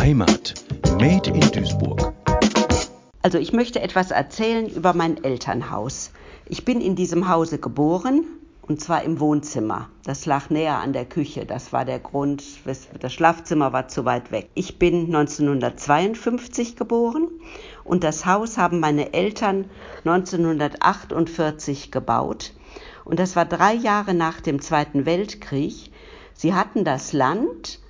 Heimat. Made in Duisburg. Also ich möchte etwas erzählen über mein Elternhaus. Ich bin in diesem Hause geboren und zwar im Wohnzimmer. Das lag näher an der Küche. Das war der Grund, das Schlafzimmer war zu weit weg. Ich bin 1952 geboren und das Haus haben meine Eltern 1948 gebaut. Und das war drei Jahre nach dem Zweiten Weltkrieg. Sie hatten das Land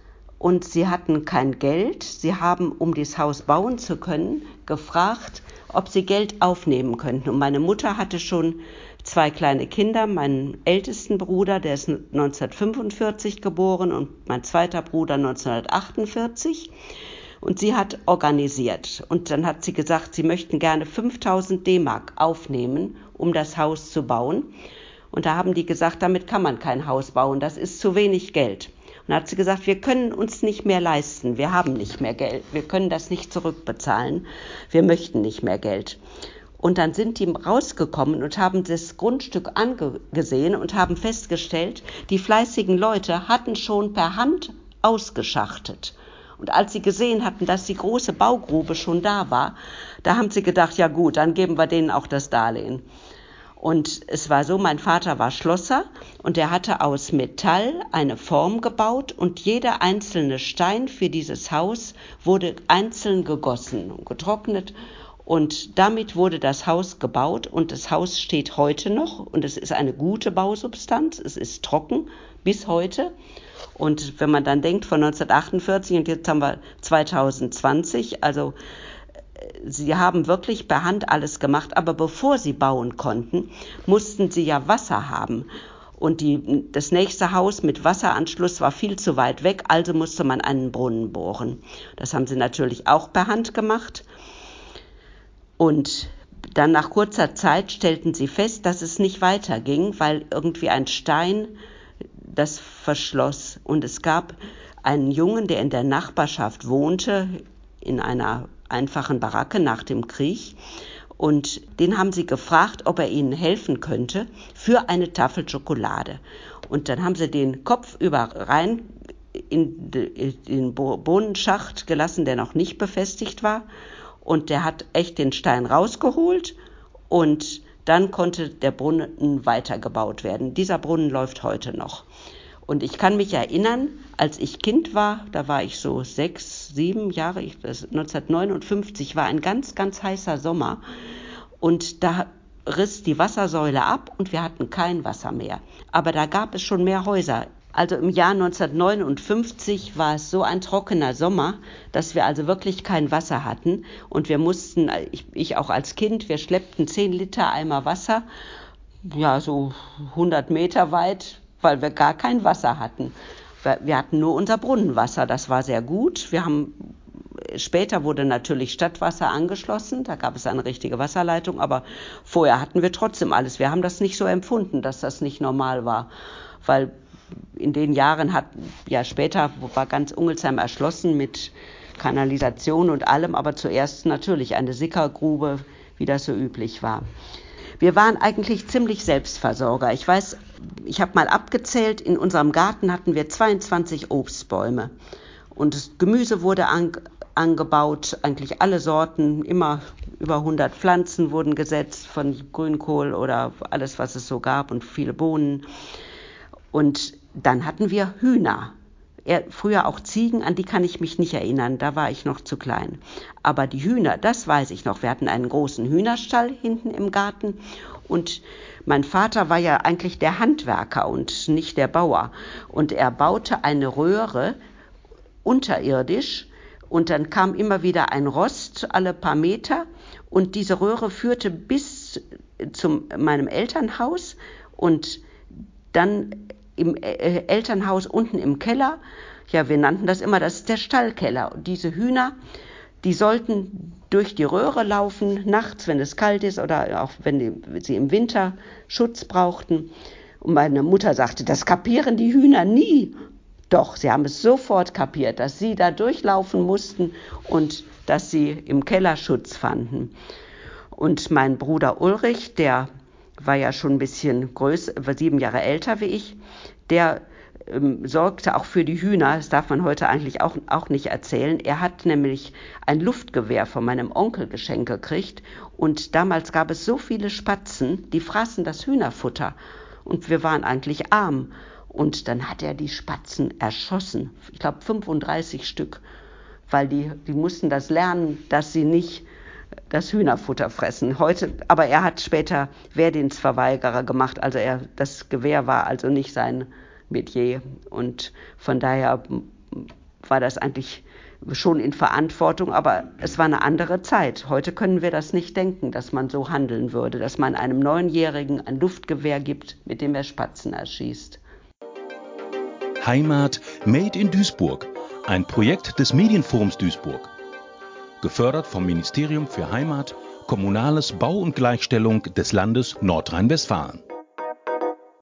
und sie hatten kein Geld. Sie haben, um dieses Haus bauen zu können, gefragt, ob sie Geld aufnehmen könnten. Und meine Mutter hatte schon zwei kleine Kinder, meinen ältesten Bruder, der ist 1945 geboren und mein zweiter Bruder 1948. Und sie hat organisiert. Und dann hat sie gesagt, sie möchten gerne 5000 D-Mark aufnehmen, um das Haus zu bauen. Und da haben die gesagt, damit kann man kein Haus bauen, das ist zu wenig Geld. Dann hat sie gesagt, wir können uns nicht mehr leisten, wir haben nicht mehr Geld, wir können das nicht zurückbezahlen, wir möchten nicht mehr Geld. Und dann sind die rausgekommen und haben das Grundstück angesehen und haben festgestellt, die fleißigen Leute hatten schon per Hand ausgeschachtet. Und als sie gesehen hatten, dass die große Baugrube schon da war, da haben sie gedacht, ja gut, dann geben wir denen auch das Darlehen. Und es war so, mein Vater war Schlosser und er hatte aus Metall eine Form gebaut und jeder einzelne Stein für dieses Haus wurde einzeln gegossen und getrocknet und damit wurde das Haus gebaut und das Haus steht heute noch und es ist eine gute Bausubstanz, es ist trocken bis heute. Und wenn man dann denkt von 1948 und jetzt haben wir 2020, also sie haben wirklich per Hand alles gemacht, aber bevor sie bauen konnten, mussten sie ja Wasser haben. Und die, das nächste Haus mit Wasseranschluss war viel zu weit weg, also musste man einen Brunnen bohren. Das haben sie natürlich auch per Hand gemacht. Und dann nach kurzer Zeit stellten sie fest, dass es nicht weiterging, weil irgendwie ein Stein das verschloss. Und es gab einen Jungen, der in der Nachbarschaft wohnte, in einer einfachen Baracke nach dem Krieg. Und den haben sie gefragt, ob er ihnen helfen könnte für eine Tafel Schokolade. Und dann haben sie den Kopf über rein in den Bohnenschacht gelassen, der noch nicht befestigt war. Und der hat echt den Stein rausgeholt und dann konnte der Brunnen weitergebaut werden. Dieser Brunnen läuft heute noch. Und ich kann mich erinnern, als ich Kind war, da war ich so sechs, sieben Jahre, ich, 1959 war ein ganz, ganz heißer Sommer. Und da riss die Wassersäule ab und wir hatten kein Wasser mehr. Aber da gab es schon mehr Häuser. Also im Jahr 1959 war es so ein trockener Sommer, dass wir also wirklich kein Wasser hatten. Und wir mussten, ich, ich auch als Kind, wir schleppten 10 Liter Eimer Wasser, ja, so 100 Meter weit weil wir gar kein Wasser hatten. Wir hatten nur unser Brunnenwasser, das war sehr gut. Wir haben Später wurde natürlich Stadtwasser angeschlossen, da gab es eine richtige Wasserleitung, aber vorher hatten wir trotzdem alles. Wir haben das nicht so empfunden, dass das nicht normal war, weil in den Jahren hat, ja später war ganz Ungelsheim erschlossen mit Kanalisation und allem, aber zuerst natürlich eine Sickergrube, wie das so üblich war. Wir waren eigentlich ziemlich Selbstversorger. Ich weiß, ich habe mal abgezählt, in unserem Garten hatten wir 22 Obstbäume. Und das Gemüse wurde an, angebaut, eigentlich alle Sorten, immer über 100 Pflanzen wurden gesetzt, von Grünkohl oder alles, was es so gab und viele Bohnen. Und dann hatten wir Hühner früher auch Ziegen, an die kann ich mich nicht erinnern, da war ich noch zu klein. Aber die Hühner, das weiß ich noch. Wir hatten einen großen Hühnerstall hinten im Garten und mein Vater war ja eigentlich der Handwerker und nicht der Bauer. Und er baute eine Röhre unterirdisch und dann kam immer wieder ein Rost alle paar Meter und diese Röhre führte bis zu meinem Elternhaus und dann im äh, Elternhaus unten im Keller. Ja, wir nannten das immer, das ist der Stallkeller. Und diese Hühner, die sollten durch die Röhre laufen, nachts, wenn es kalt ist oder auch wenn die, sie im Winter Schutz brauchten. Und meine Mutter sagte, das kapieren die Hühner nie. Doch, sie haben es sofort kapiert, dass sie da durchlaufen mussten und dass sie im Keller Schutz fanden. Und mein Bruder Ulrich, der war ja schon ein bisschen größer, war sieben Jahre älter wie ich, der ähm, sorgte auch für die Hühner. Das darf man heute eigentlich auch, auch nicht erzählen. Er hat nämlich ein Luftgewehr von meinem Onkel geschenkt gekriegt. Und damals gab es so viele Spatzen, die fraßen das Hühnerfutter. Und wir waren eigentlich arm. Und dann hat er die Spatzen erschossen. Ich glaube 35 Stück. Weil die, die mussten das lernen, dass sie nicht das Hühnerfutter fressen. Heute, aber er hat später Wehrdienstverweigerer gemacht. Also er, das Gewehr war also nicht sein Metier. Und von daher war das eigentlich schon in Verantwortung, aber es war eine andere Zeit. Heute können wir das nicht denken, dass man so handeln würde, dass man einem Neunjährigen ein Luftgewehr gibt, mit dem er Spatzen erschießt. Heimat Made in Duisburg, ein Projekt des Medienforums Duisburg. Gefördert vom Ministerium für Heimat, Kommunales Bau und Gleichstellung des Landes Nordrhein-Westfalen.